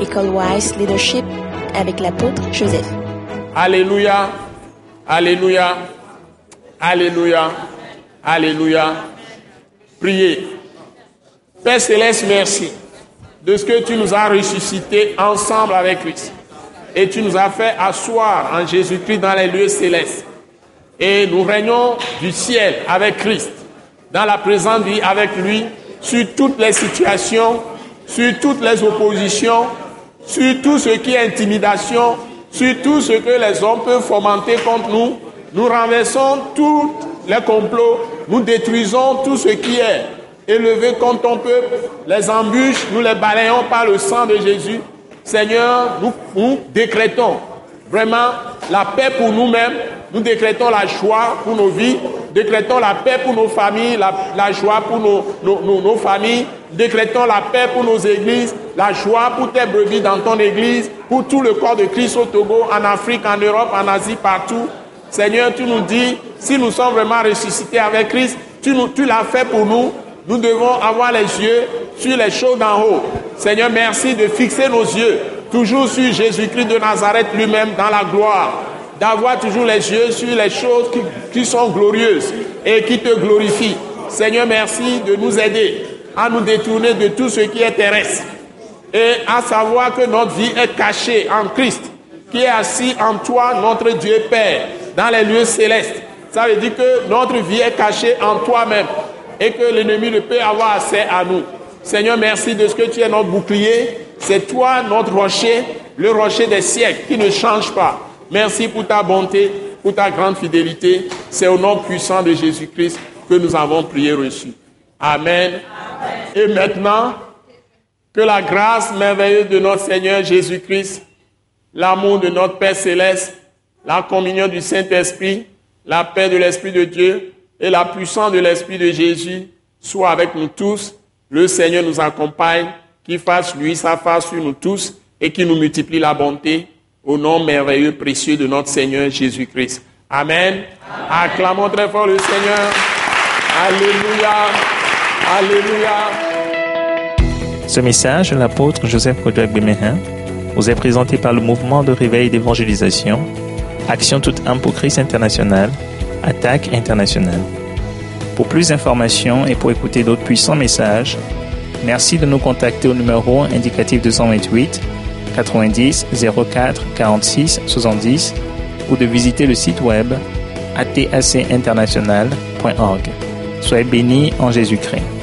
École Wise Leadership avec l'apôtre Joseph. Alléluia, Alléluia, Alléluia, Alléluia. Priez. Père Céleste, merci de ce que tu nous as ressuscités ensemble avec Christ. Et tu nous as fait asseoir en Jésus-Christ dans les lieux célestes. Et nous régnons du ciel avec Christ, dans la présente vie avec lui, sur toutes les situations, sur toutes les oppositions, sur tout ce qui est intimidation, sur tout ce que les hommes peuvent fomenter contre nous. Nous renversons tous les complots, nous détruisons tout ce qui est élevé contre ton peuple. Les embûches, nous les balayons par le sang de Jésus. Seigneur, nous, décrétons vraiment la paix pour nous-mêmes. Nous décrétons la joie pour nos vies. Décrétons la paix pour nos familles, la, joie pour nos, familles. Décrétons la paix pour nos églises, la joie pour tes brebis dans ton église, pour tout le corps de Christ au Togo, en Afrique, en Europe, en Asie, partout. Seigneur, tu nous dis, si nous sommes vraiment ressuscités avec Christ, tu, l'as fait pour nous. Nous devons avoir les yeux sur les choses d'en haut. Seigneur, merci de fixer nos yeux toujours sur Jésus-Christ de Nazareth lui-même dans la gloire. D'avoir toujours les yeux sur les choses qui sont glorieuses et qui te glorifient. Seigneur, merci de nous aider à nous détourner de tout ce qui est terrestre et à savoir que notre vie est cachée en Christ, qui est assis en toi, notre Dieu Père, dans les lieux célestes. Ça veut dire que notre vie est cachée en toi-même et que l'ennemi ne peut avoir accès à nous. Seigneur, merci de ce que tu es notre bouclier. C'est toi notre rocher, le rocher des siècles qui ne change pas. Merci pour ta bonté, pour ta grande fidélité. C'est au nom puissant de Jésus-Christ que nous avons prié reçu. Amen. Et maintenant, que la grâce merveilleuse de notre Seigneur Jésus-Christ, l'amour de notre Père céleste, la communion du Saint-Esprit, la paix de l'Esprit de Dieu et la puissance de l'Esprit de Jésus soient avec nous tous. Le Seigneur nous accompagne, qu'il fasse lui sa face sur nous tous et qu'il nous multiplie la bonté au nom merveilleux, précieux de notre Seigneur Jésus-Christ. Amen. Acclamons très fort le Seigneur. Alléluia. Alléluia. Ce message l'apôtre Joseph Kodouak Bemehin vous est présenté par le mouvement de réveil d'évangélisation, Action toute âme pour Christ international, Attaque internationale. Pour plus d'informations et pour écouter d'autres puissants messages, merci de nous contacter au numéro indicatif 228 90 04 46 70 ou de visiter le site web atacinternational.org. Soyez bénis en Jésus-Christ.